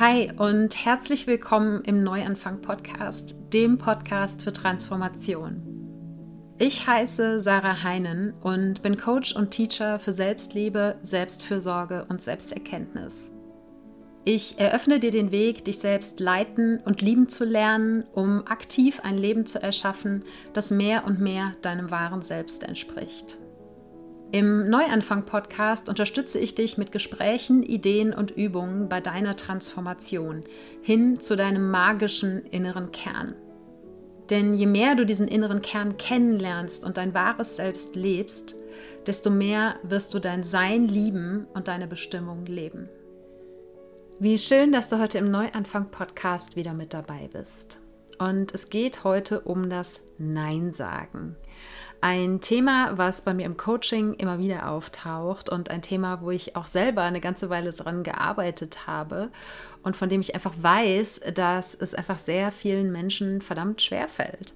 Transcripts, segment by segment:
Hi und herzlich willkommen im Neuanfang Podcast, dem Podcast für Transformation. Ich heiße Sarah Heinen und bin Coach und Teacher für Selbstliebe, Selbstfürsorge und Selbsterkenntnis. Ich eröffne dir den Weg, dich selbst leiten und lieben zu lernen, um aktiv ein Leben zu erschaffen, das mehr und mehr deinem wahren Selbst entspricht. Im Neuanfang-Podcast unterstütze ich dich mit Gesprächen, Ideen und Übungen bei deiner Transformation hin zu deinem magischen inneren Kern. Denn je mehr du diesen inneren Kern kennenlernst und dein wahres Selbst lebst, desto mehr wirst du dein Sein lieben und deine Bestimmung leben. Wie schön, dass du heute im Neuanfang-Podcast wieder mit dabei bist. Und es geht heute um das Nein sagen. Ein Thema, was bei mir im Coaching immer wieder auftaucht und ein Thema, wo ich auch selber eine ganze Weile dran gearbeitet habe und von dem ich einfach weiß, dass es einfach sehr vielen Menschen verdammt schwer fällt.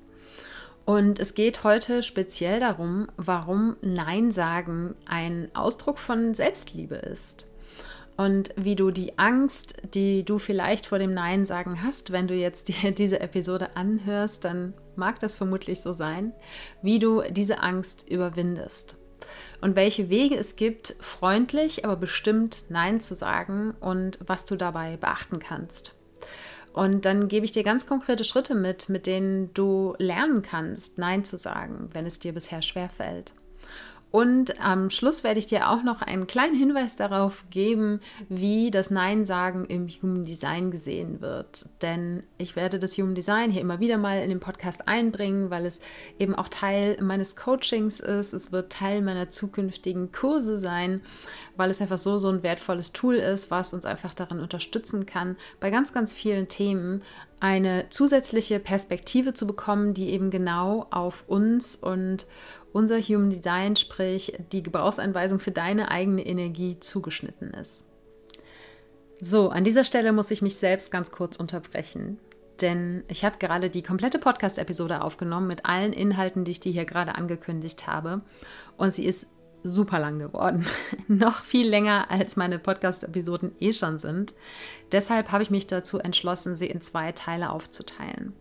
Und es geht heute speziell darum, warum Nein sagen ein Ausdruck von Selbstliebe ist und wie du die Angst, die du vielleicht vor dem Nein sagen hast, wenn du jetzt dir diese Episode anhörst, dann mag das vermutlich so sein, wie du diese Angst überwindest und welche Wege es gibt, freundlich, aber bestimmt Nein zu sagen und was du dabei beachten kannst. Und dann gebe ich dir ganz konkrete Schritte mit, mit denen du lernen kannst, Nein zu sagen, wenn es dir bisher schwerfällt. Und am Schluss werde ich dir auch noch einen kleinen Hinweis darauf geben, wie das Nein-Sagen im Human Design gesehen wird. Denn ich werde das Human Design hier immer wieder mal in den Podcast einbringen, weil es eben auch Teil meines Coachings ist. Es wird Teil meiner zukünftigen Kurse sein, weil es einfach so, so ein wertvolles Tool ist, was uns einfach darin unterstützen kann, bei ganz, ganz vielen Themen eine zusätzliche Perspektive zu bekommen, die eben genau auf uns und unser Human Design, sprich die Gebrauchsanweisung für deine eigene Energie zugeschnitten ist. So, an dieser Stelle muss ich mich selbst ganz kurz unterbrechen, denn ich habe gerade die komplette Podcast-Episode aufgenommen mit allen Inhalten, die ich dir hier gerade angekündigt habe und sie ist super lang geworden. Noch viel länger, als meine Podcast-Episoden eh schon sind. Deshalb habe ich mich dazu entschlossen, sie in zwei Teile aufzuteilen.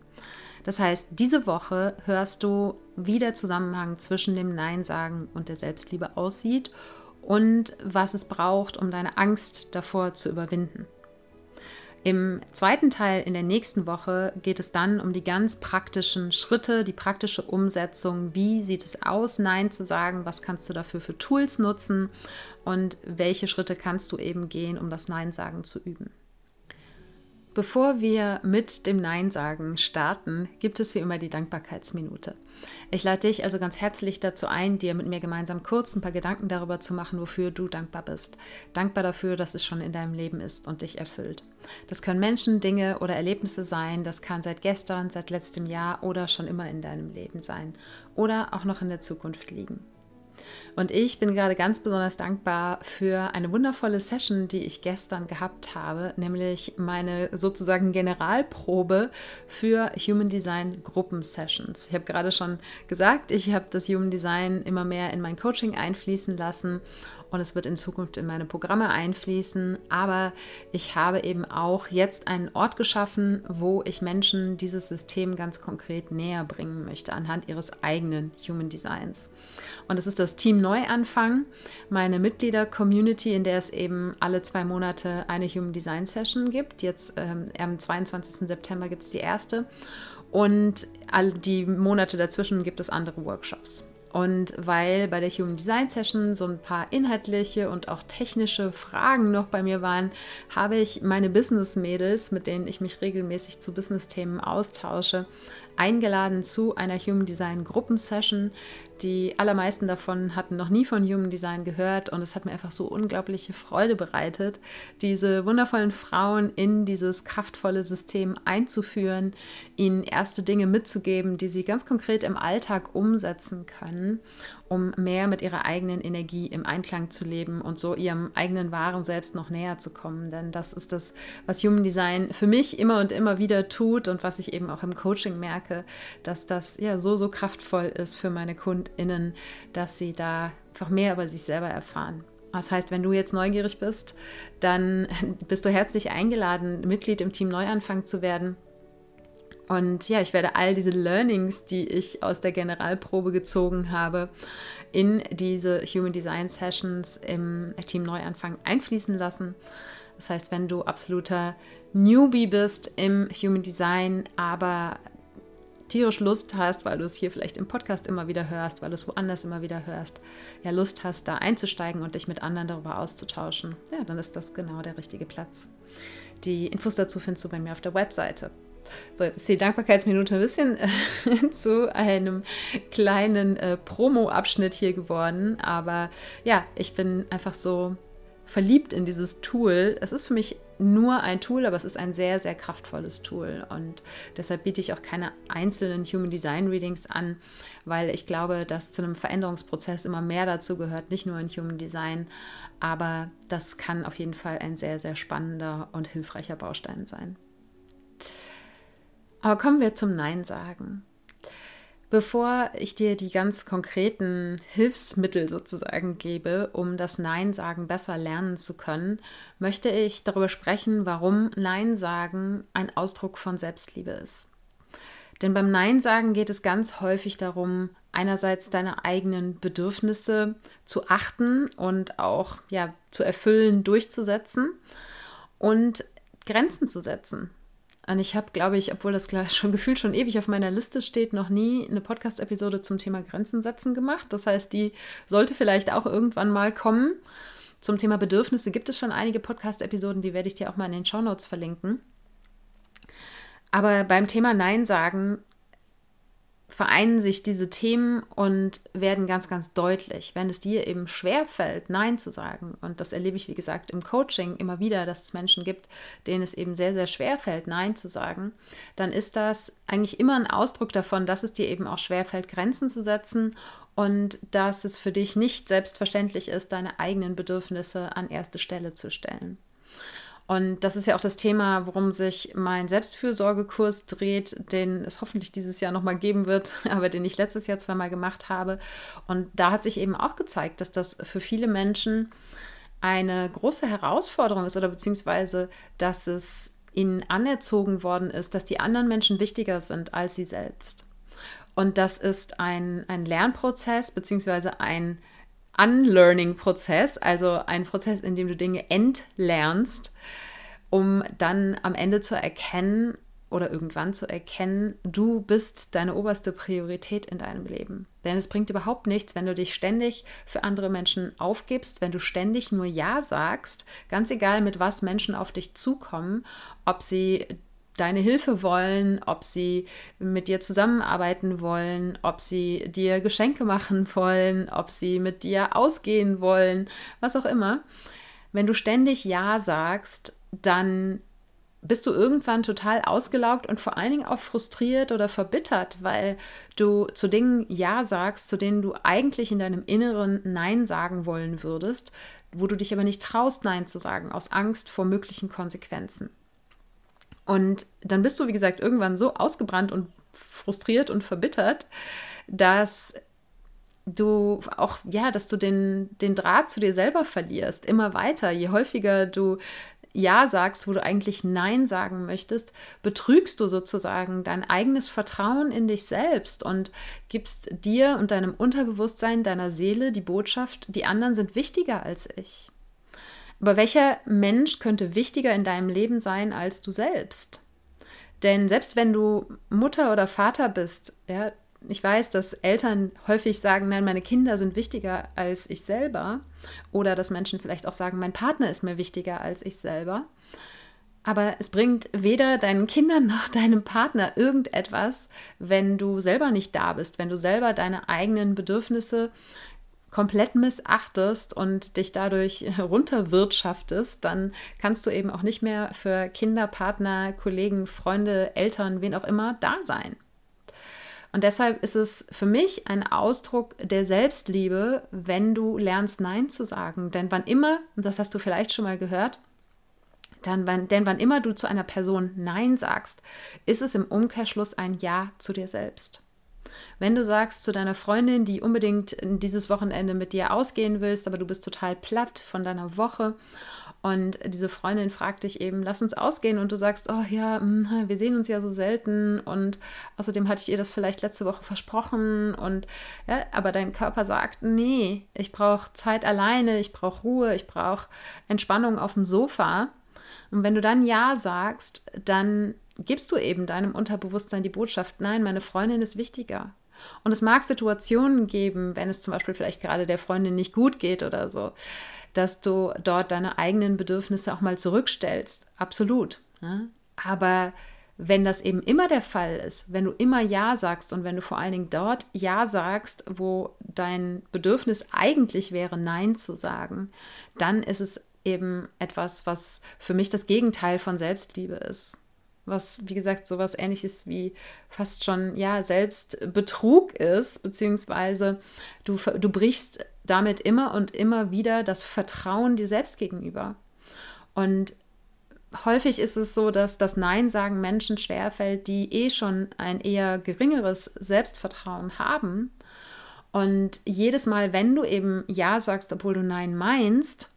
Das heißt, diese Woche hörst du, wie der Zusammenhang zwischen dem Nein sagen und der Selbstliebe aussieht und was es braucht, um deine Angst davor zu überwinden. Im zweiten Teil in der nächsten Woche geht es dann um die ganz praktischen Schritte, die praktische Umsetzung. Wie sieht es aus, Nein zu sagen? Was kannst du dafür für Tools nutzen? Und welche Schritte kannst du eben gehen, um das Nein sagen zu üben? Bevor wir mit dem Nein sagen starten, gibt es wie immer die Dankbarkeitsminute. Ich lade dich also ganz herzlich dazu ein, dir mit mir gemeinsam kurz ein paar Gedanken darüber zu machen, wofür du dankbar bist. Dankbar dafür, dass es schon in deinem Leben ist und dich erfüllt. Das können Menschen, Dinge oder Erlebnisse sein, das kann seit gestern, seit letztem Jahr oder schon immer in deinem Leben sein oder auch noch in der Zukunft liegen. Und ich bin gerade ganz besonders dankbar für eine wundervolle Session, die ich gestern gehabt habe, nämlich meine sozusagen Generalprobe für Human Design Gruppensessions. Ich habe gerade schon gesagt, ich habe das Human Design immer mehr in mein Coaching einfließen lassen und es wird in Zukunft in meine Programme einfließen. Aber ich habe eben auch jetzt einen Ort geschaffen, wo ich Menschen dieses System ganz konkret näher bringen möchte, anhand ihres eigenen Human Designs. Und es ist das Team Neuanfang, meine Mitglieder-Community, in der es eben alle zwei Monate eine Human Design Session gibt. Jetzt ähm, am 22. September gibt es die erste. Und all die Monate dazwischen gibt es andere Workshops. Und weil bei der Human Design Session so ein paar inhaltliche und auch technische Fragen noch bei mir waren, habe ich meine Business Mädels, mit denen ich mich regelmäßig zu Business-Themen austausche, eingeladen zu einer Human Design Gruppensession. Die allermeisten davon hatten noch nie von Human Design gehört und es hat mir einfach so unglaubliche Freude bereitet, diese wundervollen Frauen in dieses kraftvolle System einzuführen, ihnen erste Dinge mitzugeben, die sie ganz konkret im Alltag umsetzen können um mehr mit ihrer eigenen Energie im Einklang zu leben und so ihrem eigenen wahren Selbst noch näher zu kommen. Denn das ist das, was Human Design für mich immer und immer wieder tut und was ich eben auch im Coaching merke, dass das ja so, so kraftvoll ist für meine KundInnen, dass sie da einfach mehr über sich selber erfahren. Das heißt, wenn du jetzt neugierig bist, dann bist du herzlich eingeladen, Mitglied im Team Neuanfang zu werden. Und ja, ich werde all diese Learnings, die ich aus der Generalprobe gezogen habe, in diese Human Design Sessions im Team Neuanfang einfließen lassen. Das heißt, wenn du absoluter Newbie bist im Human Design, aber tierisch Lust hast, weil du es hier vielleicht im Podcast immer wieder hörst, weil du es woanders immer wieder hörst, ja Lust hast, da einzusteigen und dich mit anderen darüber auszutauschen, ja, dann ist das genau der richtige Platz. Die Infos dazu findest du bei mir auf der Webseite. So, jetzt ist die Dankbarkeitsminute ein bisschen äh, zu einem kleinen äh, Promo-Abschnitt hier geworden. Aber ja, ich bin einfach so verliebt in dieses Tool. Es ist für mich nur ein Tool, aber es ist ein sehr, sehr kraftvolles Tool. Und deshalb biete ich auch keine einzelnen Human Design Readings an, weil ich glaube, dass zu einem Veränderungsprozess immer mehr dazu gehört, nicht nur in Human Design. Aber das kann auf jeden Fall ein sehr, sehr spannender und hilfreicher Baustein sein. Aber kommen wir zum Nein sagen. Bevor ich dir die ganz konkreten Hilfsmittel sozusagen gebe, um das Nein sagen besser lernen zu können, möchte ich darüber sprechen, warum Nein sagen ein Ausdruck von Selbstliebe ist. Denn beim Nein sagen geht es ganz häufig darum, einerseits deine eigenen Bedürfnisse zu achten und auch ja, zu erfüllen, durchzusetzen und Grenzen zu setzen. Und ich habe, glaube ich, obwohl das schon gefühlt schon ewig auf meiner Liste steht, noch nie eine Podcast-Episode zum Thema Grenzen setzen gemacht. Das heißt, die sollte vielleicht auch irgendwann mal kommen. Zum Thema Bedürfnisse gibt es schon einige Podcast-Episoden, die werde ich dir auch mal in den Show Notes verlinken. Aber beim Thema Nein sagen vereinen sich diese Themen und werden ganz, ganz deutlich. Wenn es dir eben schwer fällt, Nein zu sagen, und das erlebe ich, wie gesagt, im Coaching immer wieder, dass es Menschen gibt, denen es eben sehr, sehr schwer fällt, Nein zu sagen, dann ist das eigentlich immer ein Ausdruck davon, dass es dir eben auch schwer fällt, Grenzen zu setzen und dass es für dich nicht selbstverständlich ist, deine eigenen Bedürfnisse an erste Stelle zu stellen. Und das ist ja auch das Thema, worum sich mein Selbstfürsorgekurs dreht, den es hoffentlich dieses Jahr nochmal geben wird, aber den ich letztes Jahr zweimal gemacht habe. Und da hat sich eben auch gezeigt, dass das für viele Menschen eine große Herausforderung ist oder beziehungsweise, dass es ihnen anerzogen worden ist, dass die anderen Menschen wichtiger sind als sie selbst. Und das ist ein, ein Lernprozess beziehungsweise ein Unlearning-Prozess, also ein Prozess, in dem du Dinge entlernst, um dann am Ende zu erkennen oder irgendwann zu erkennen, du bist deine oberste Priorität in deinem Leben. Denn es bringt überhaupt nichts, wenn du dich ständig für andere Menschen aufgibst, wenn du ständig nur Ja sagst, ganz egal mit was Menschen auf dich zukommen, ob sie deine Hilfe wollen, ob sie mit dir zusammenarbeiten wollen, ob sie dir Geschenke machen wollen, ob sie mit dir ausgehen wollen, was auch immer. Wenn du ständig Ja sagst, dann bist du irgendwann total ausgelaugt und vor allen Dingen auch frustriert oder verbittert, weil du zu Dingen Ja sagst, zu denen du eigentlich in deinem Inneren Nein sagen wollen würdest, wo du dich aber nicht traust, Nein zu sagen, aus Angst vor möglichen Konsequenzen. Und dann bist du, wie gesagt, irgendwann so ausgebrannt und frustriert und verbittert, dass du auch, ja, dass du den, den Draht zu dir selber verlierst, immer weiter. Je häufiger du ja sagst, wo du eigentlich Nein sagen möchtest, betrügst du sozusagen dein eigenes Vertrauen in dich selbst und gibst dir und deinem Unterbewusstsein, deiner Seele die Botschaft, die anderen sind wichtiger als ich. Aber welcher Mensch könnte wichtiger in deinem Leben sein als du selbst? Denn selbst wenn du Mutter oder Vater bist, ja, ich weiß, dass Eltern häufig sagen, nein, meine Kinder sind wichtiger als ich selber. Oder dass Menschen vielleicht auch sagen, mein Partner ist mir wichtiger als ich selber. Aber es bringt weder deinen Kindern noch deinem Partner irgendetwas, wenn du selber nicht da bist, wenn du selber deine eigenen Bedürfnisse komplett missachtest und dich dadurch runterwirtschaftest, dann kannst du eben auch nicht mehr für Kinder, Partner, Kollegen, Freunde, Eltern, wen auch immer da sein. Und deshalb ist es für mich ein Ausdruck der Selbstliebe, wenn du lernst Nein zu sagen. Denn wann immer, und das hast du vielleicht schon mal gehört, dann, wann, denn wann immer du zu einer Person Nein sagst, ist es im Umkehrschluss ein Ja zu dir selbst. Wenn du sagst zu deiner Freundin, die unbedingt dieses Wochenende mit dir ausgehen willst, aber du bist total platt von deiner Woche und diese Freundin fragt dich eben, lass uns ausgehen und du sagst, oh ja, hm, wir sehen uns ja so selten und außerdem hatte ich ihr das vielleicht letzte Woche versprochen und ja, aber dein Körper sagt, nee, ich brauche Zeit alleine, ich brauche Ruhe, ich brauche Entspannung auf dem Sofa. Und wenn du dann ja sagst, dann gibst du eben deinem Unterbewusstsein die Botschaft, nein, meine Freundin ist wichtiger. Und es mag Situationen geben, wenn es zum Beispiel vielleicht gerade der Freundin nicht gut geht oder so, dass du dort deine eigenen Bedürfnisse auch mal zurückstellst. Absolut. Ja? Aber wenn das eben immer der Fall ist, wenn du immer Ja sagst und wenn du vor allen Dingen dort Ja sagst, wo dein Bedürfnis eigentlich wäre, Nein zu sagen, dann ist es eben etwas, was für mich das Gegenteil von Selbstliebe ist was, wie gesagt, sowas ähnliches wie fast schon, ja, Selbstbetrug ist, beziehungsweise du, du brichst damit immer und immer wieder das Vertrauen dir selbst gegenüber. Und häufig ist es so, dass das Nein sagen Menschen schwerfällt, die eh schon ein eher geringeres Selbstvertrauen haben. Und jedes Mal, wenn du eben Ja sagst, obwohl du Nein meinst,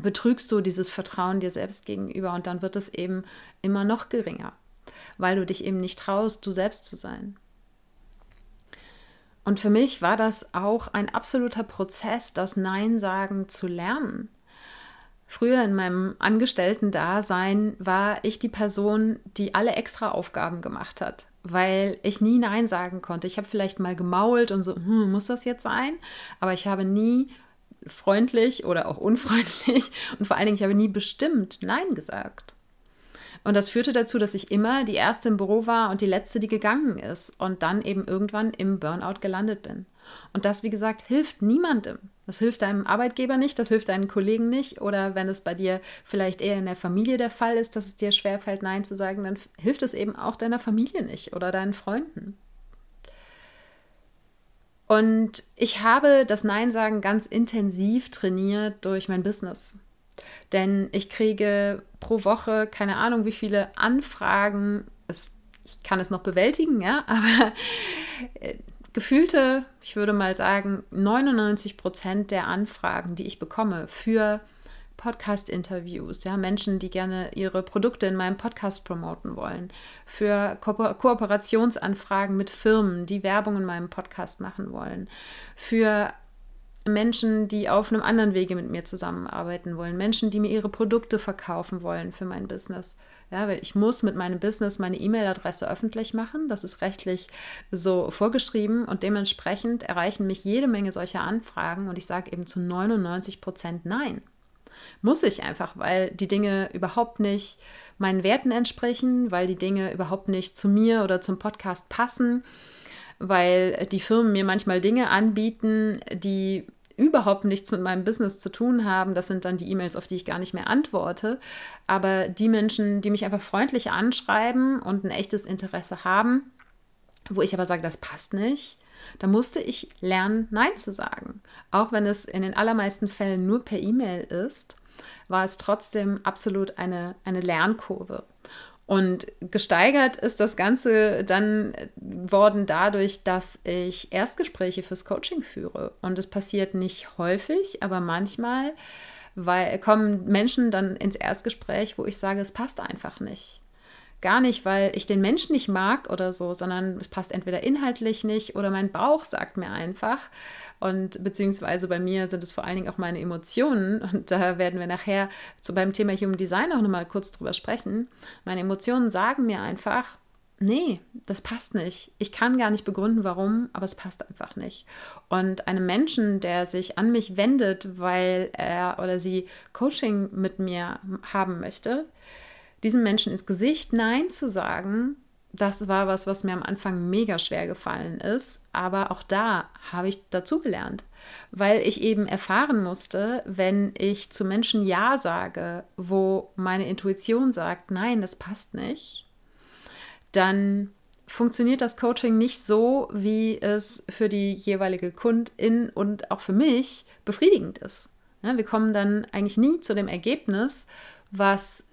betrügst du dieses Vertrauen dir selbst gegenüber und dann wird es eben immer noch geringer, weil du dich eben nicht traust, du selbst zu sein. Und für mich war das auch ein absoluter Prozess, das Nein sagen zu lernen. Früher in meinem Angestellten-Dasein war ich die Person, die alle extra Aufgaben gemacht hat, weil ich nie Nein sagen konnte. Ich habe vielleicht mal gemault und so, hm, muss das jetzt sein? Aber ich habe nie freundlich oder auch unfreundlich und vor allen Dingen, ich habe nie bestimmt Nein gesagt. Und das führte dazu, dass ich immer die erste im Büro war und die letzte, die gegangen ist und dann eben irgendwann im Burnout gelandet bin. Und das, wie gesagt, hilft niemandem. Das hilft deinem Arbeitgeber nicht, das hilft deinen Kollegen nicht. Oder wenn es bei dir vielleicht eher in der Familie der Fall ist, dass es dir schwerfällt, Nein zu sagen, dann hilft es eben auch deiner Familie nicht oder deinen Freunden. Und ich habe das Nein sagen ganz intensiv trainiert durch mein Business. Denn ich kriege pro Woche keine Ahnung, wie viele Anfragen. Es, ich kann es noch bewältigen, ja, aber äh, gefühlte, ich würde mal sagen, 99 Prozent der Anfragen, die ich bekomme für Podcast-Interviews, ja, Menschen, die gerne ihre Produkte in meinem Podcast promoten wollen, für Ko Kooperationsanfragen mit Firmen, die Werbung in meinem Podcast machen wollen, für Menschen, die auf einem anderen Wege mit mir zusammenarbeiten wollen, Menschen, die mir ihre Produkte verkaufen wollen für mein Business. Ja, weil ich muss mit meinem Business meine E-Mail-Adresse öffentlich machen. Das ist rechtlich so vorgeschrieben und dementsprechend erreichen mich jede Menge solcher Anfragen und ich sage eben zu 99 Prozent Nein. Muss ich einfach, weil die Dinge überhaupt nicht meinen Werten entsprechen, weil die Dinge überhaupt nicht zu mir oder zum Podcast passen, weil die Firmen mir manchmal Dinge anbieten, die überhaupt nichts mit meinem Business zu tun haben. Das sind dann die E-Mails, auf die ich gar nicht mehr antworte. Aber die Menschen, die mich einfach freundlich anschreiben und ein echtes Interesse haben, wo ich aber sage, das passt nicht, da musste ich lernen, Nein zu sagen. Auch wenn es in den allermeisten Fällen nur per E-Mail ist, war es trotzdem absolut eine, eine Lernkurve. Und gesteigert ist das Ganze dann worden dadurch, dass ich Erstgespräche fürs Coaching führe. Und es passiert nicht häufig, aber manchmal weil, kommen Menschen dann ins Erstgespräch, wo ich sage, es passt einfach nicht. Gar nicht, weil ich den Menschen nicht mag oder so, sondern es passt entweder inhaltlich nicht oder mein Bauch sagt mir einfach. Und beziehungsweise bei mir sind es vor allen Dingen auch meine Emotionen. Und da werden wir nachher zu, beim Thema Human Design auch nochmal kurz drüber sprechen. Meine Emotionen sagen mir einfach, nee, das passt nicht. Ich kann gar nicht begründen, warum, aber es passt einfach nicht. Und einem Menschen, der sich an mich wendet, weil er oder sie Coaching mit mir haben möchte, diesen Menschen ins Gesicht Nein zu sagen, das war was, was mir am Anfang mega schwer gefallen ist. Aber auch da habe ich dazugelernt, weil ich eben erfahren musste, wenn ich zu Menschen Ja sage, wo meine Intuition sagt, nein, das passt nicht, dann funktioniert das Coaching nicht so, wie es für die jeweilige Kundin und auch für mich befriedigend ist. Wir kommen dann eigentlich nie zu dem Ergebnis, was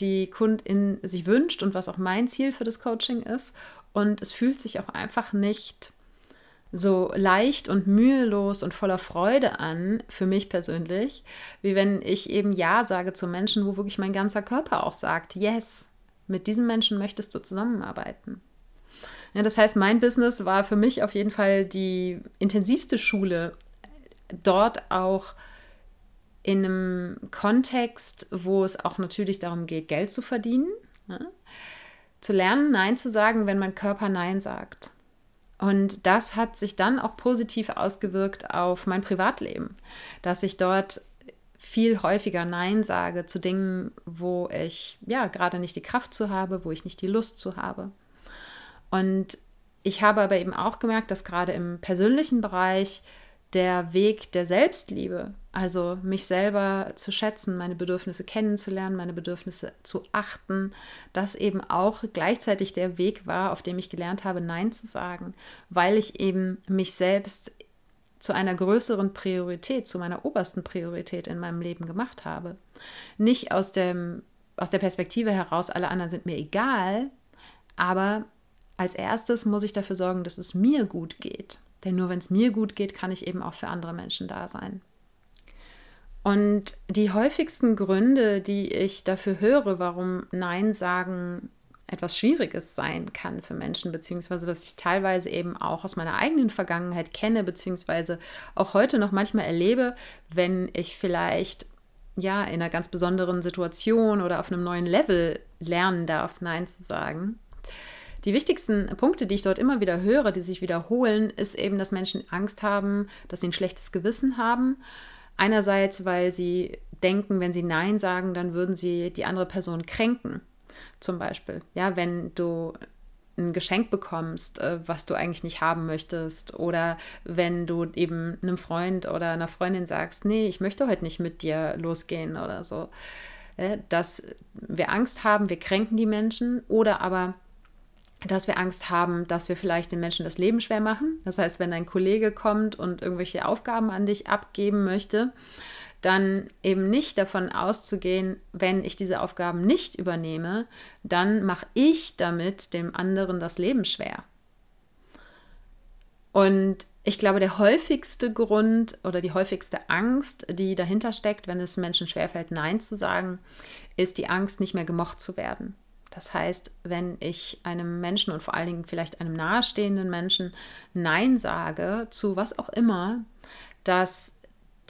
die Kundin sich wünscht und was auch mein Ziel für das Coaching ist. und es fühlt sich auch einfach nicht so leicht und mühelos und voller Freude an, für mich persönlich, wie wenn ich eben Ja sage zu Menschen, wo wirklich mein ganzer Körper auch sagt, yes, mit diesen Menschen möchtest du zusammenarbeiten. Ja, das heißt, mein Business war für mich auf jeden Fall die intensivste Schule, dort auch in einem Kontext, wo es auch natürlich darum geht, Geld zu verdienen, ja, zu lernen, Nein zu sagen, wenn mein Körper Nein sagt. Und das hat sich dann auch positiv ausgewirkt auf mein Privatleben, dass ich dort viel häufiger Nein sage zu Dingen, wo ich ja gerade nicht die Kraft zu habe, wo ich nicht die Lust zu habe. Und ich habe aber eben auch gemerkt, dass gerade im persönlichen Bereich der Weg der Selbstliebe, also mich selber zu schätzen, meine Bedürfnisse kennenzulernen, meine Bedürfnisse zu achten, das eben auch gleichzeitig der Weg war, auf dem ich gelernt habe, Nein zu sagen, weil ich eben mich selbst zu einer größeren Priorität, zu meiner obersten Priorität in meinem Leben gemacht habe. Nicht aus, dem, aus der Perspektive heraus, alle anderen sind mir egal, aber als erstes muss ich dafür sorgen, dass es mir gut geht. Denn nur wenn es mir gut geht, kann ich eben auch für andere Menschen da sein. Und die häufigsten Gründe, die ich dafür höre, warum Nein sagen etwas Schwieriges sein kann für Menschen, beziehungsweise was ich teilweise eben auch aus meiner eigenen Vergangenheit kenne, beziehungsweise auch heute noch manchmal erlebe, wenn ich vielleicht ja in einer ganz besonderen Situation oder auf einem neuen Level lernen darf, Nein zu sagen. Die wichtigsten Punkte, die ich dort immer wieder höre, die sich wiederholen, ist eben, dass Menschen Angst haben, dass sie ein schlechtes Gewissen haben. Einerseits, weil sie denken, wenn sie Nein sagen, dann würden sie die andere Person kränken. Zum Beispiel, ja, wenn du ein Geschenk bekommst, äh, was du eigentlich nicht haben möchtest, oder wenn du eben einem Freund oder einer Freundin sagst, nee, ich möchte heute nicht mit dir losgehen oder so, äh, dass wir Angst haben, wir kränken die Menschen, oder aber dass wir Angst haben, dass wir vielleicht den Menschen das Leben schwer machen. Das heißt, wenn ein Kollege kommt und irgendwelche Aufgaben an dich abgeben möchte, dann eben nicht davon auszugehen, wenn ich diese Aufgaben nicht übernehme, dann mache ich damit dem anderen das Leben schwer. Und ich glaube, der häufigste Grund oder die häufigste Angst, die dahinter steckt, wenn es Menschen schwerfällt, Nein zu sagen, ist die Angst, nicht mehr gemocht zu werden. Das heißt, wenn ich einem Menschen und vor allen Dingen vielleicht einem nahestehenden Menschen Nein sage zu was auch immer, dass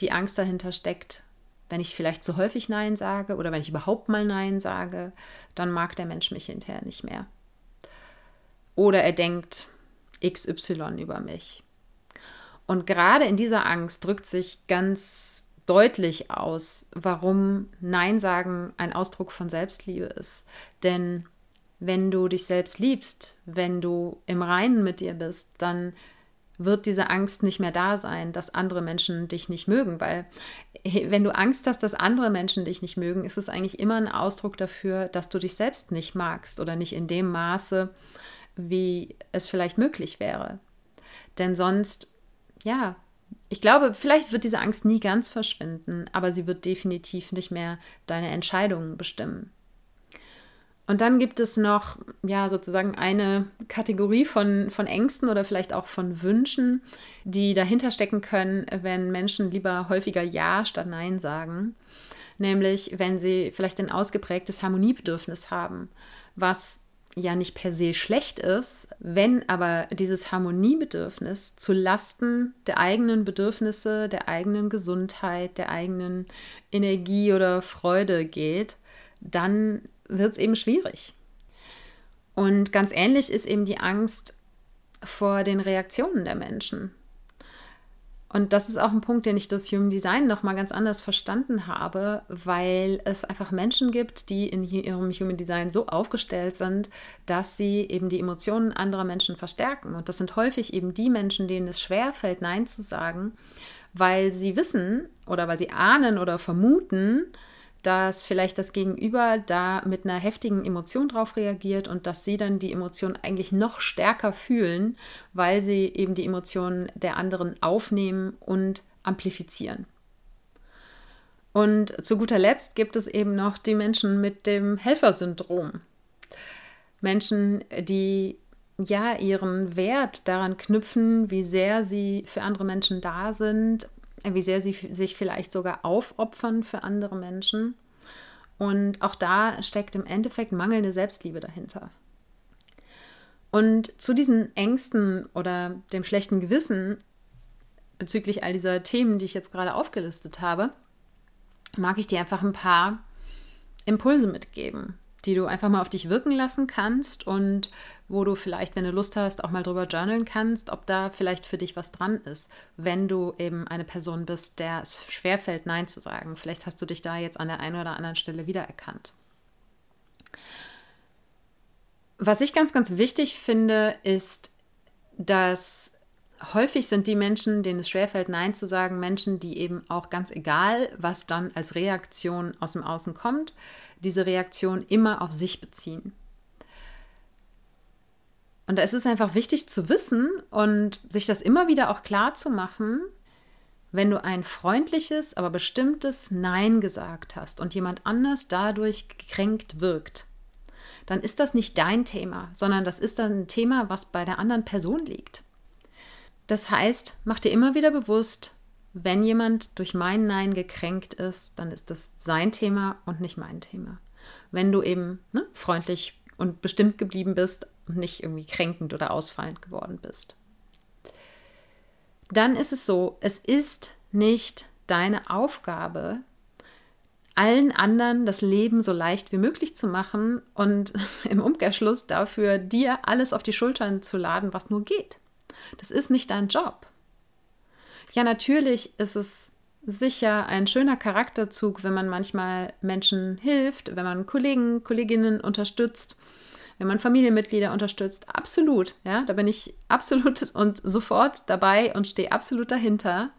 die Angst dahinter steckt, wenn ich vielleicht zu häufig Nein sage oder wenn ich überhaupt mal Nein sage, dann mag der Mensch mich hinterher nicht mehr. Oder er denkt XY über mich. Und gerade in dieser Angst drückt sich ganz deutlich aus, warum Nein sagen ein Ausdruck von Selbstliebe ist. Denn wenn du dich selbst liebst, wenn du im Reinen mit dir bist, dann wird diese Angst nicht mehr da sein, dass andere Menschen dich nicht mögen, weil wenn du Angst hast, dass andere Menschen dich nicht mögen, ist es eigentlich immer ein Ausdruck dafür, dass du dich selbst nicht magst oder nicht in dem Maße, wie es vielleicht möglich wäre. Denn sonst, ja, ich glaube, vielleicht wird diese Angst nie ganz verschwinden, aber sie wird definitiv nicht mehr deine Entscheidungen bestimmen. Und dann gibt es noch, ja, sozusagen eine Kategorie von, von Ängsten oder vielleicht auch von Wünschen, die dahinter stecken können, wenn Menschen lieber häufiger Ja statt Nein sagen. Nämlich, wenn sie vielleicht ein ausgeprägtes Harmoniebedürfnis haben, was ja nicht per se schlecht ist, wenn aber dieses Harmoniebedürfnis zu Lasten der eigenen Bedürfnisse, der eigenen Gesundheit, der eigenen Energie oder Freude geht, dann wird es eben schwierig. Und ganz ähnlich ist eben die Angst vor den Reaktionen der Menschen. Und das ist auch ein Punkt, den ich das Human Design nochmal ganz anders verstanden habe, weil es einfach Menschen gibt, die in ihrem Human Design so aufgestellt sind, dass sie eben die Emotionen anderer Menschen verstärken. Und das sind häufig eben die Menschen, denen es schwerfällt, Nein zu sagen, weil sie wissen oder weil sie ahnen oder vermuten, dass vielleicht das Gegenüber da mit einer heftigen Emotion drauf reagiert und dass sie dann die Emotion eigentlich noch stärker fühlen, weil sie eben die Emotionen der anderen aufnehmen und amplifizieren. Und zu guter Letzt gibt es eben noch die Menschen mit dem Helfersyndrom. Menschen, die ja ihren Wert daran knüpfen, wie sehr sie für andere Menschen da sind, wie sehr sie sich vielleicht sogar aufopfern für andere Menschen. Und auch da steckt im Endeffekt mangelnde Selbstliebe dahinter. Und zu diesen Ängsten oder dem schlechten Gewissen bezüglich all dieser Themen, die ich jetzt gerade aufgelistet habe, mag ich dir einfach ein paar Impulse mitgeben, die du einfach mal auf dich wirken lassen kannst und wo du vielleicht, wenn du Lust hast, auch mal drüber journalen kannst, ob da vielleicht für dich was dran ist, wenn du eben eine Person bist, der es schwerfällt, Nein zu sagen. Vielleicht hast du dich da jetzt an der einen oder anderen Stelle wiedererkannt. Was ich ganz, ganz wichtig finde, ist, dass häufig sind die Menschen, denen es schwerfällt, Nein zu sagen, Menschen, die eben auch ganz egal, was dann als Reaktion aus dem Außen kommt, diese Reaktion immer auf sich beziehen. Und da ist es einfach wichtig zu wissen und sich das immer wieder auch klar zu machen, wenn du ein freundliches, aber bestimmtes Nein gesagt hast und jemand anders dadurch gekränkt wirkt, dann ist das nicht dein Thema, sondern das ist dann ein Thema, was bei der anderen Person liegt. Das heißt, mach dir immer wieder bewusst, wenn jemand durch mein Nein gekränkt ist, dann ist das sein Thema und nicht mein Thema. Wenn du eben ne, freundlich und bestimmt geblieben bist und nicht irgendwie kränkend oder ausfallend geworden bist. Dann ist es so, es ist nicht deine Aufgabe, allen anderen das Leben so leicht wie möglich zu machen und im Umkehrschluss dafür dir alles auf die Schultern zu laden, was nur geht. Das ist nicht dein Job. Ja, natürlich ist es sicher ein schöner Charakterzug, wenn man manchmal Menschen hilft, wenn man Kollegen, Kolleginnen unterstützt, wenn man Familienmitglieder unterstützt. Absolut, ja, da bin ich absolut und sofort dabei und stehe absolut dahinter.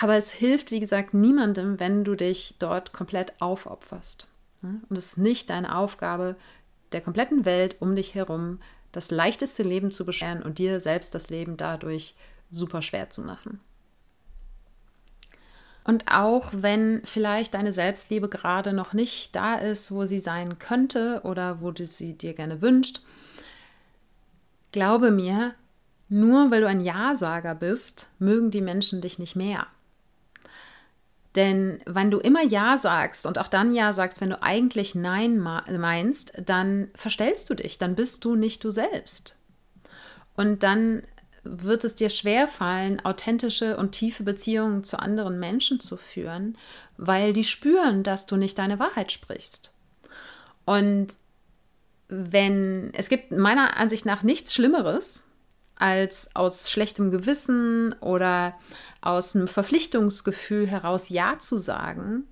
Aber es hilft, wie gesagt, niemandem, wenn du dich dort komplett aufopferst. Und es ist nicht deine Aufgabe, der kompletten Welt um dich herum das leichteste Leben zu bescheren und dir selbst das Leben dadurch super schwer zu machen. Und auch wenn vielleicht deine Selbstliebe gerade noch nicht da ist, wo sie sein könnte oder wo du sie dir gerne wünscht, glaube mir, nur weil du ein Ja-Sager bist, mögen die Menschen dich nicht mehr. Denn wenn du immer Ja sagst und auch dann Ja sagst, wenn du eigentlich Nein meinst, dann verstellst du dich, dann bist du nicht du selbst. Und dann wird es dir schwerfallen, authentische und tiefe Beziehungen zu anderen Menschen zu führen, weil die spüren, dass du nicht deine Wahrheit sprichst. Und wenn es gibt meiner Ansicht nach nichts Schlimmeres, als aus schlechtem Gewissen oder aus einem Verpflichtungsgefühl heraus Ja zu sagen,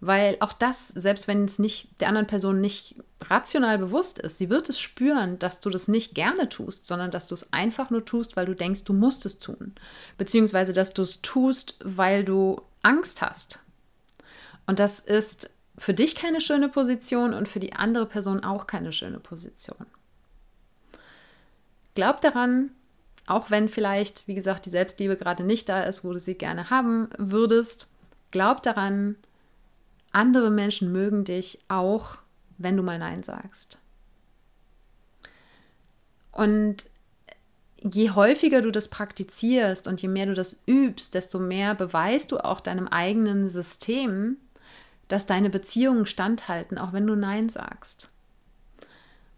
weil auch das, selbst wenn es nicht der anderen Person nicht rational bewusst ist, sie wird es spüren, dass du das nicht gerne tust, sondern dass du es einfach nur tust, weil du denkst, du musst es tun. Beziehungsweise, dass du es tust, weil du Angst hast. Und das ist für dich keine schöne Position und für die andere Person auch keine schöne Position. Glaub daran, auch wenn vielleicht, wie gesagt, die Selbstliebe gerade nicht da ist, wo du sie gerne haben würdest, glaub daran, andere Menschen mögen dich auch, wenn du mal Nein sagst. Und je häufiger du das praktizierst und je mehr du das übst, desto mehr beweist du auch deinem eigenen System, dass deine Beziehungen standhalten, auch wenn du Nein sagst.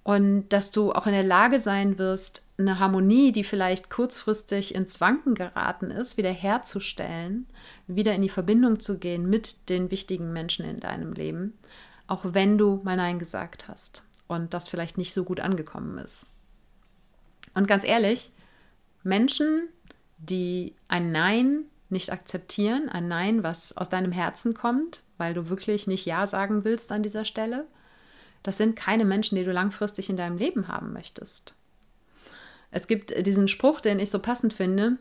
Und dass du auch in der Lage sein wirst, eine Harmonie, die vielleicht kurzfristig ins Wanken geraten ist, wiederherzustellen, wieder in die Verbindung zu gehen mit den wichtigen Menschen in deinem Leben, auch wenn du mal Nein gesagt hast und das vielleicht nicht so gut angekommen ist. Und ganz ehrlich, Menschen, die ein Nein nicht akzeptieren, ein Nein, was aus deinem Herzen kommt, weil du wirklich nicht Ja sagen willst an dieser Stelle, das sind keine Menschen, die du langfristig in deinem Leben haben möchtest. Es gibt diesen Spruch, den ich so passend finde.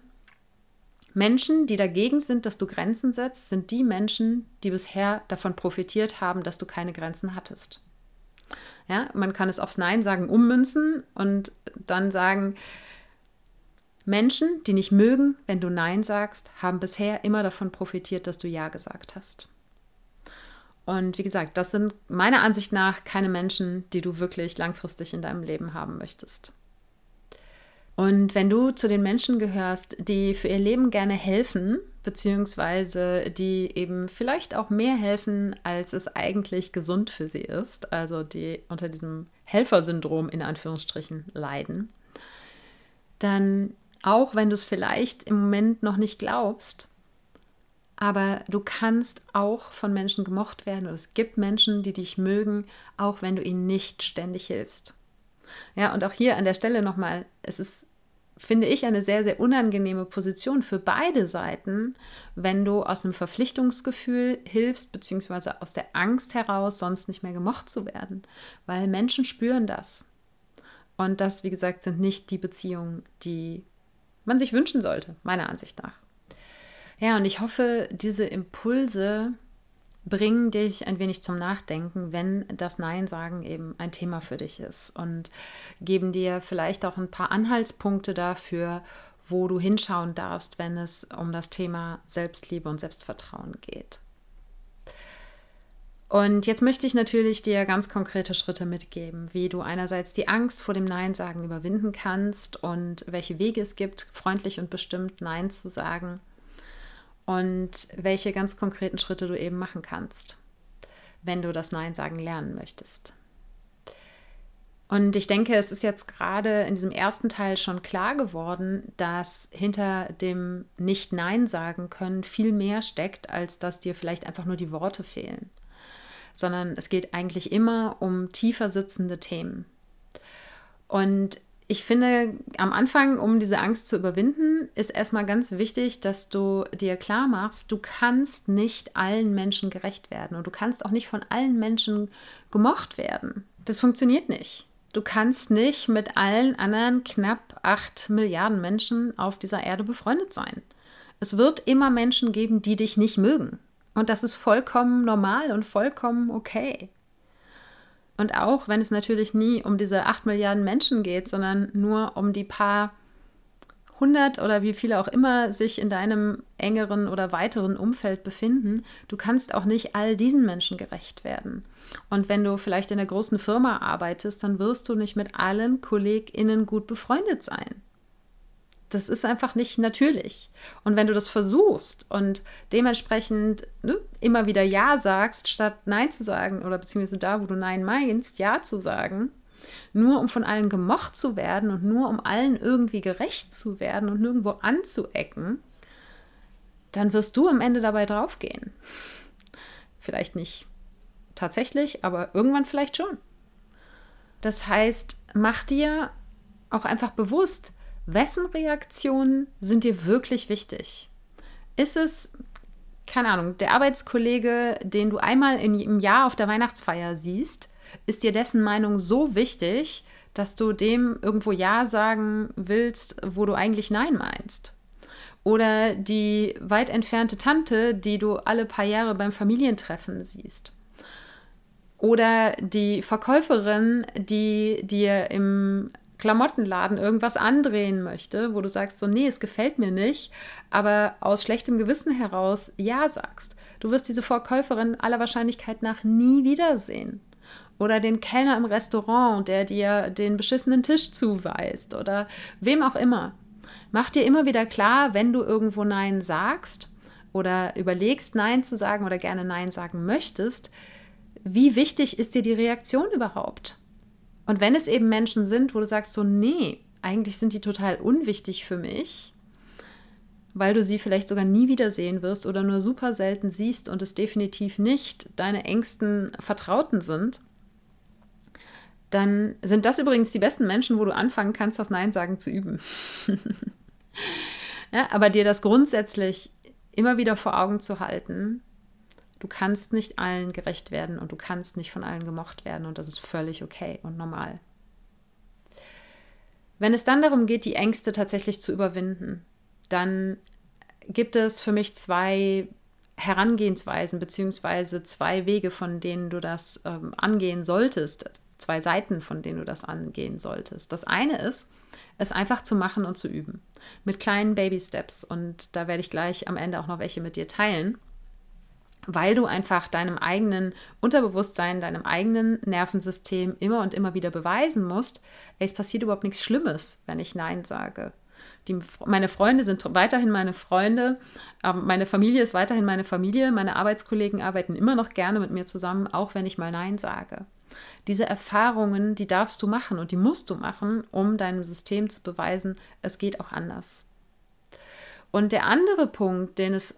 Menschen, die dagegen sind, dass du Grenzen setzt, sind die Menschen, die bisher davon profitiert haben, dass du keine Grenzen hattest. Ja, man kann es aufs Nein sagen ummünzen und dann sagen, Menschen, die nicht mögen, wenn du Nein sagst, haben bisher immer davon profitiert, dass du Ja gesagt hast. Und wie gesagt, das sind meiner Ansicht nach keine Menschen, die du wirklich langfristig in deinem Leben haben möchtest. Und wenn du zu den Menschen gehörst, die für ihr Leben gerne helfen, beziehungsweise die eben vielleicht auch mehr helfen, als es eigentlich gesund für sie ist, also die unter diesem Helfersyndrom in Anführungsstrichen leiden, dann auch wenn du es vielleicht im Moment noch nicht glaubst, aber du kannst auch von Menschen gemocht werden und es gibt Menschen, die dich mögen, auch wenn du ihnen nicht ständig hilfst. Ja, und auch hier an der Stelle nochmal, es ist, finde ich, eine sehr, sehr unangenehme Position für beide Seiten, wenn du aus einem Verpflichtungsgefühl hilfst, beziehungsweise aus der Angst heraus, sonst nicht mehr gemocht zu werden. Weil Menschen spüren das. Und das, wie gesagt, sind nicht die Beziehungen, die man sich wünschen sollte, meiner Ansicht nach. Ja, und ich hoffe, diese Impulse bringen dich ein wenig zum Nachdenken, wenn das Nein sagen eben ein Thema für dich ist und geben dir vielleicht auch ein paar Anhaltspunkte dafür, wo du hinschauen darfst, wenn es um das Thema Selbstliebe und Selbstvertrauen geht. Und jetzt möchte ich natürlich dir ganz konkrete Schritte mitgeben, wie du einerseits die Angst vor dem Nein sagen überwinden kannst und welche Wege es gibt, freundlich und bestimmt Nein zu sagen und welche ganz konkreten Schritte du eben machen kannst, wenn du das Nein sagen lernen möchtest. Und ich denke, es ist jetzt gerade in diesem ersten Teil schon klar geworden, dass hinter dem Nicht-Nein sagen können viel mehr steckt, als dass dir vielleicht einfach nur die Worte fehlen. Sondern es geht eigentlich immer um tiefer sitzende Themen. Und ich finde, am Anfang, um diese Angst zu überwinden, ist erstmal ganz wichtig, dass du dir klar machst, du kannst nicht allen Menschen gerecht werden und du kannst auch nicht von allen Menschen gemocht werden. Das funktioniert nicht. Du kannst nicht mit allen anderen knapp acht Milliarden Menschen auf dieser Erde befreundet sein. Es wird immer Menschen geben, die dich nicht mögen. Und das ist vollkommen normal und vollkommen okay. Und auch wenn es natürlich nie um diese 8 Milliarden Menschen geht, sondern nur um die paar hundert oder wie viele auch immer sich in deinem engeren oder weiteren Umfeld befinden, du kannst auch nicht all diesen Menschen gerecht werden. Und wenn du vielleicht in einer großen Firma arbeitest, dann wirst du nicht mit allen KollegInnen gut befreundet sein. Das ist einfach nicht natürlich. Und wenn du das versuchst und dementsprechend ne, immer wieder Ja sagst, statt Nein zu sagen, oder beziehungsweise da, wo du Nein meinst, Ja zu sagen, nur um von allen gemocht zu werden und nur um allen irgendwie gerecht zu werden und nirgendwo anzuecken, dann wirst du am Ende dabei draufgehen. Vielleicht nicht tatsächlich, aber irgendwann vielleicht schon. Das heißt, mach dir auch einfach bewusst, Wessen Reaktionen sind dir wirklich wichtig? Ist es, keine Ahnung, der Arbeitskollege, den du einmal in, im Jahr auf der Weihnachtsfeier siehst, ist dir dessen Meinung so wichtig, dass du dem irgendwo Ja sagen willst, wo du eigentlich Nein meinst? Oder die weit entfernte Tante, die du alle paar Jahre beim Familientreffen siehst? Oder die Verkäuferin, die dir im Klamottenladen irgendwas andrehen möchte, wo du sagst, so, nee, es gefällt mir nicht, aber aus schlechtem Gewissen heraus ja sagst. Du wirst diese Verkäuferin aller Wahrscheinlichkeit nach nie wiedersehen. Oder den Kellner im Restaurant, der dir den beschissenen Tisch zuweist oder wem auch immer. Mach dir immer wieder klar, wenn du irgendwo Nein sagst oder überlegst, Nein zu sagen oder gerne Nein sagen möchtest, wie wichtig ist dir die Reaktion überhaupt? Und wenn es eben Menschen sind, wo du sagst so, nee, eigentlich sind die total unwichtig für mich, weil du sie vielleicht sogar nie wiedersehen wirst oder nur super selten siehst und es definitiv nicht deine engsten Vertrauten sind, dann sind das übrigens die besten Menschen, wo du anfangen kannst, das Nein sagen zu üben. ja, aber dir das grundsätzlich immer wieder vor Augen zu halten, Du kannst nicht allen gerecht werden und du kannst nicht von allen gemocht werden und das ist völlig okay und normal. Wenn es dann darum geht, die Ängste tatsächlich zu überwinden, dann gibt es für mich zwei Herangehensweisen beziehungsweise zwei Wege, von denen du das ähm, angehen solltest, zwei Seiten, von denen du das angehen solltest. Das eine ist, es einfach zu machen und zu üben. Mit kleinen Baby Steps. Und da werde ich gleich am Ende auch noch welche mit dir teilen. Weil du einfach deinem eigenen Unterbewusstsein, deinem eigenen Nervensystem immer und immer wieder beweisen musst, es passiert überhaupt nichts Schlimmes, wenn ich Nein sage. Die, meine Freunde sind weiterhin meine Freunde, ähm, meine Familie ist weiterhin meine Familie, meine Arbeitskollegen arbeiten immer noch gerne mit mir zusammen, auch wenn ich mal Nein sage. Diese Erfahrungen, die darfst du machen und die musst du machen, um deinem System zu beweisen, es geht auch anders. Und der andere Punkt, den es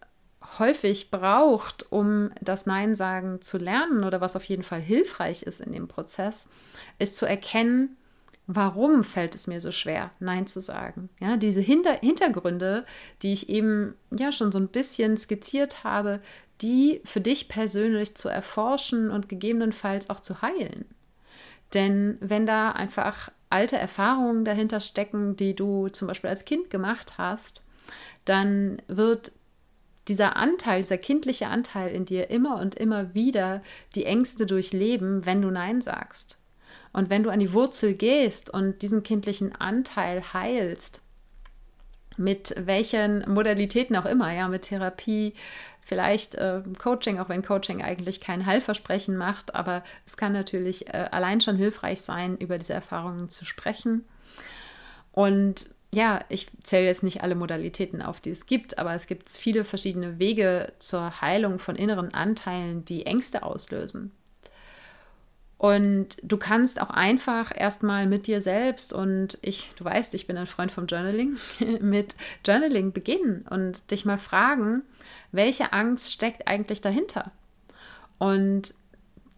häufig braucht, um das Nein sagen zu lernen oder was auf jeden Fall hilfreich ist in dem Prozess, ist zu erkennen, warum fällt es mir so schwer, Nein zu sagen. Ja, diese Hinter Hintergründe, die ich eben ja schon so ein bisschen skizziert habe, die für dich persönlich zu erforschen und gegebenenfalls auch zu heilen. Denn wenn da einfach alte Erfahrungen dahinter stecken, die du zum Beispiel als Kind gemacht hast, dann wird dieser Anteil, dieser kindliche Anteil in dir immer und immer wieder die Ängste durchleben, wenn du Nein sagst. Und wenn du an die Wurzel gehst und diesen kindlichen Anteil heilst, mit welchen Modalitäten auch immer, ja, mit Therapie, vielleicht äh, Coaching, auch wenn Coaching eigentlich kein Heilversprechen macht, aber es kann natürlich äh, allein schon hilfreich sein, über diese Erfahrungen zu sprechen. Und ja, ich zähle jetzt nicht alle Modalitäten auf, die es gibt, aber es gibt viele verschiedene Wege zur Heilung von inneren Anteilen, die Ängste auslösen. Und du kannst auch einfach erstmal mit dir selbst und ich, du weißt, ich bin ein Freund vom Journaling, mit Journaling beginnen und dich mal fragen, welche Angst steckt eigentlich dahinter? Und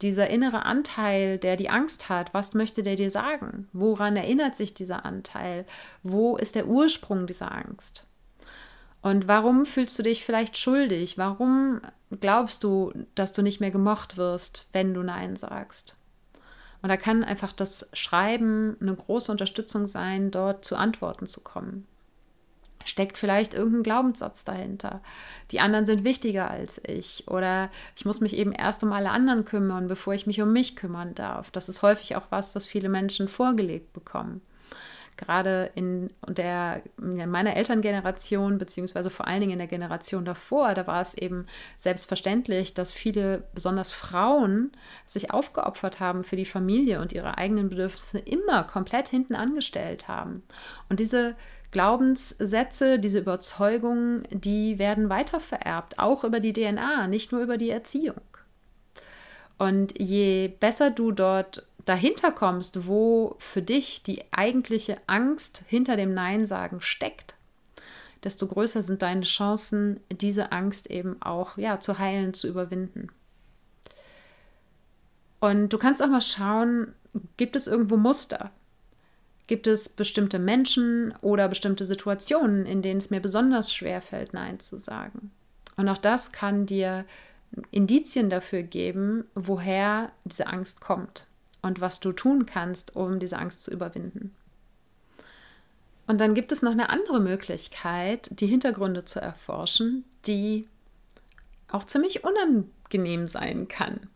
dieser innere Anteil, der die Angst hat, was möchte der dir sagen? Woran erinnert sich dieser Anteil? Wo ist der Ursprung dieser Angst? Und warum fühlst du dich vielleicht schuldig? Warum glaubst du, dass du nicht mehr gemocht wirst, wenn du Nein sagst? Und da kann einfach das Schreiben eine große Unterstützung sein, dort zu Antworten zu kommen steckt vielleicht irgendein Glaubenssatz dahinter. Die anderen sind wichtiger als ich oder ich muss mich eben erst um alle anderen kümmern, bevor ich mich um mich kümmern darf. Das ist häufig auch was, was viele Menschen vorgelegt bekommen. Gerade in, der, in meiner Elterngeneration, beziehungsweise vor allen Dingen in der Generation davor, da war es eben selbstverständlich, dass viele, besonders Frauen, sich aufgeopfert haben für die Familie und ihre eigenen Bedürfnisse immer komplett hinten angestellt haben. Und diese Glaubenssätze, diese Überzeugungen, die werden weitervererbt, auch über die DNA, nicht nur über die Erziehung. Und je besser du dort dahinter kommst, wo für dich die eigentliche Angst hinter dem Nein sagen steckt, desto größer sind deine Chancen, diese Angst eben auch ja, zu heilen, zu überwinden. Und du kannst auch mal schauen, gibt es irgendwo Muster? Gibt es bestimmte Menschen oder bestimmte Situationen, in denen es mir besonders schwer fällt, Nein zu sagen? Und auch das kann dir Indizien dafür geben, woher diese Angst kommt und was du tun kannst, um diese Angst zu überwinden. Und dann gibt es noch eine andere Möglichkeit, die Hintergründe zu erforschen, die auch ziemlich unangenehm sein kann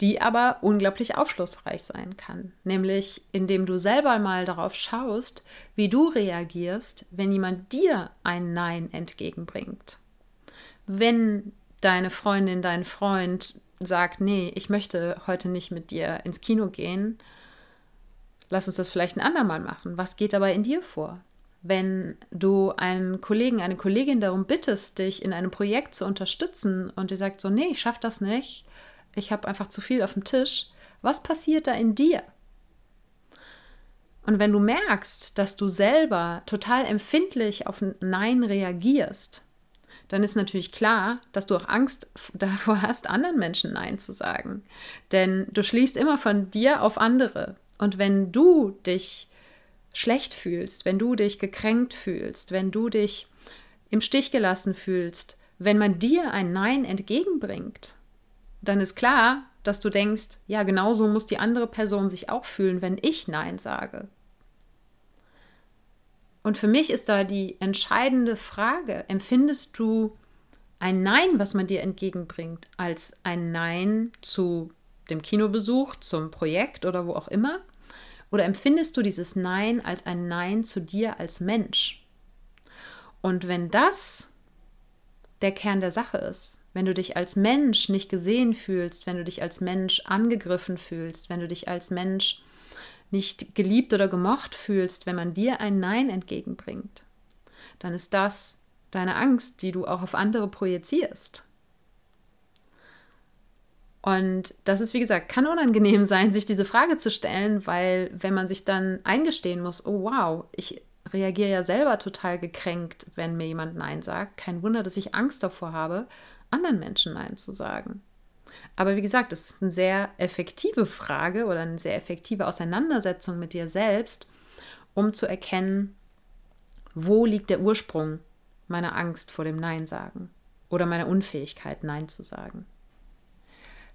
die aber unglaublich aufschlussreich sein kann. Nämlich indem du selber mal darauf schaust, wie du reagierst, wenn jemand dir ein Nein entgegenbringt. Wenn deine Freundin, dein Freund sagt, nee, ich möchte heute nicht mit dir ins Kino gehen, lass uns das vielleicht ein andermal machen. Was geht dabei in dir vor? Wenn du einen Kollegen, eine Kollegin darum bittest, dich in einem Projekt zu unterstützen und die sagt so, nee, ich schaffe das nicht, ich habe einfach zu viel auf dem Tisch. Was passiert da in dir? Und wenn du merkst, dass du selber total empfindlich auf ein Nein reagierst, dann ist natürlich klar, dass du auch Angst davor hast, anderen Menschen Nein zu sagen. Denn du schließt immer von dir auf andere. Und wenn du dich schlecht fühlst, wenn du dich gekränkt fühlst, wenn du dich im Stich gelassen fühlst, wenn man dir ein Nein entgegenbringt, dann ist klar, dass du denkst, ja, genauso muss die andere Person sich auch fühlen, wenn ich Nein sage. Und für mich ist da die entscheidende Frage, empfindest du ein Nein, was man dir entgegenbringt, als ein Nein zu dem Kinobesuch, zum Projekt oder wo auch immer? Oder empfindest du dieses Nein als ein Nein zu dir als Mensch? Und wenn das der Kern der Sache ist. Wenn du dich als Mensch nicht gesehen fühlst, wenn du dich als Mensch angegriffen fühlst, wenn du dich als Mensch nicht geliebt oder gemocht fühlst, wenn man dir ein Nein entgegenbringt, dann ist das deine Angst, die du auch auf andere projizierst. Und das ist, wie gesagt, kann unangenehm sein, sich diese Frage zu stellen, weil wenn man sich dann eingestehen muss, oh wow, ich reagiere ja selber total gekränkt, wenn mir jemand Nein sagt. Kein Wunder, dass ich Angst davor habe, anderen Menschen Nein zu sagen. Aber wie gesagt, es ist eine sehr effektive Frage oder eine sehr effektive Auseinandersetzung mit dir selbst, um zu erkennen, wo liegt der Ursprung meiner Angst vor dem Nein sagen oder meiner Unfähigkeit, Nein zu sagen.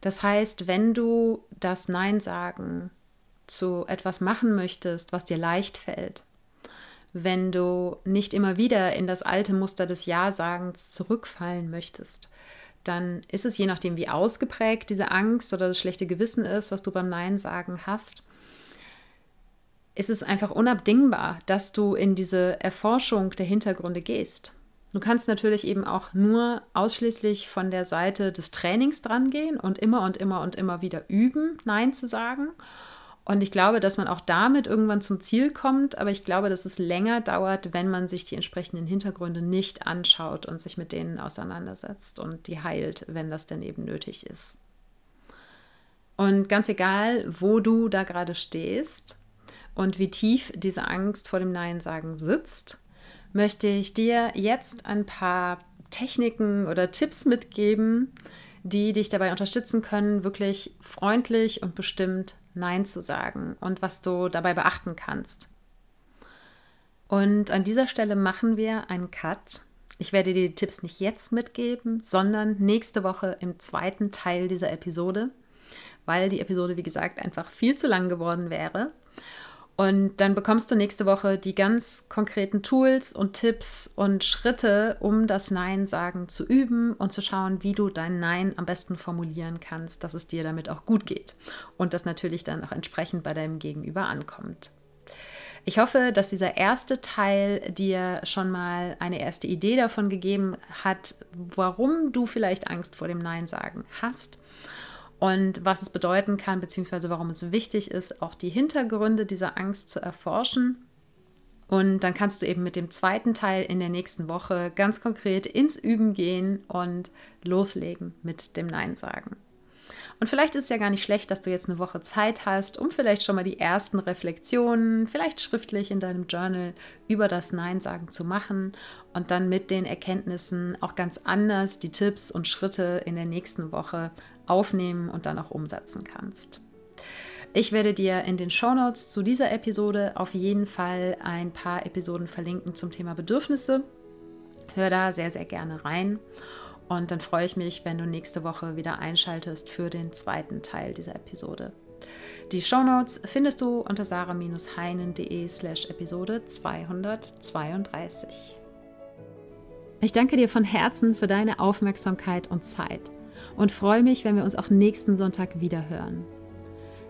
Das heißt, wenn du das Nein sagen zu etwas machen möchtest, was dir leicht fällt, wenn du nicht immer wieder in das alte Muster des Ja-Sagens zurückfallen möchtest, dann ist es je nachdem, wie ausgeprägt diese Angst oder das schlechte Gewissen ist, was du beim Nein sagen hast, ist es einfach unabdingbar, dass du in diese Erforschung der Hintergründe gehst. Du kannst natürlich eben auch nur ausschließlich von der Seite des Trainings dran gehen und immer und immer und immer wieder üben, Nein zu sagen und ich glaube, dass man auch damit irgendwann zum Ziel kommt, aber ich glaube, dass es länger dauert, wenn man sich die entsprechenden Hintergründe nicht anschaut und sich mit denen auseinandersetzt und die heilt, wenn das denn eben nötig ist. Und ganz egal, wo du da gerade stehst und wie tief diese Angst vor dem Nein sagen sitzt, möchte ich dir jetzt ein paar Techniken oder Tipps mitgeben, die dich dabei unterstützen können, wirklich freundlich und bestimmt Nein zu sagen und was du dabei beachten kannst. Und an dieser Stelle machen wir einen Cut. Ich werde dir die Tipps nicht jetzt mitgeben, sondern nächste Woche im zweiten Teil dieser Episode, weil die Episode, wie gesagt, einfach viel zu lang geworden wäre. Und dann bekommst du nächste Woche die ganz konkreten Tools und Tipps und Schritte, um das Nein sagen zu üben und zu schauen, wie du dein Nein am besten formulieren kannst, dass es dir damit auch gut geht und das natürlich dann auch entsprechend bei deinem Gegenüber ankommt. Ich hoffe, dass dieser erste Teil dir schon mal eine erste Idee davon gegeben hat, warum du vielleicht Angst vor dem Nein sagen hast und was es bedeuten kann, beziehungsweise warum es wichtig ist, auch die Hintergründe dieser Angst zu erforschen. Und dann kannst du eben mit dem zweiten Teil in der nächsten Woche ganz konkret ins Üben gehen und loslegen mit dem Nein sagen. Und vielleicht ist es ja gar nicht schlecht, dass du jetzt eine Woche Zeit hast, um vielleicht schon mal die ersten Reflexionen, vielleicht schriftlich in deinem Journal über das Nein sagen zu machen und dann mit den Erkenntnissen auch ganz anders die Tipps und Schritte in der nächsten Woche aufnehmen und dann auch umsetzen kannst. Ich werde dir in den Shownotes zu dieser Episode auf jeden Fall ein paar Episoden verlinken zum Thema Bedürfnisse. Hör da sehr, sehr gerne rein. Und dann freue ich mich, wenn du nächste Woche wieder einschaltest für den zweiten Teil dieser Episode. Die Shownotes findest du unter sarah-heinen.de slash Episode 232. Ich danke dir von Herzen für deine Aufmerksamkeit und Zeit und freue mich, wenn wir uns auch nächsten Sonntag wieder hören.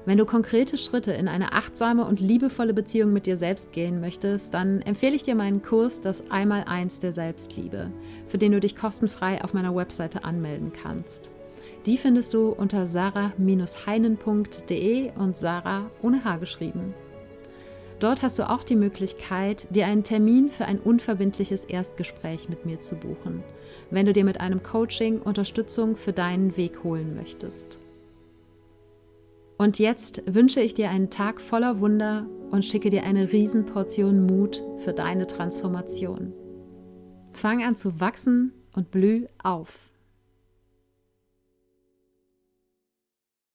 Wenn du konkrete Schritte in eine achtsame und liebevolle Beziehung mit dir selbst gehen möchtest, dann empfehle ich dir meinen Kurs Das Einmaleins der Selbstliebe, für den du dich kostenfrei auf meiner Webseite anmelden kannst. Die findest du unter sarah-heinen.de und Sarah ohne H geschrieben. Dort hast du auch die Möglichkeit, dir einen Termin für ein unverbindliches Erstgespräch mit mir zu buchen, wenn du dir mit einem Coaching Unterstützung für deinen Weg holen möchtest. Und jetzt wünsche ich dir einen Tag voller Wunder und schicke dir eine Riesenportion Mut für deine Transformation. Fang an zu wachsen und blüh auf.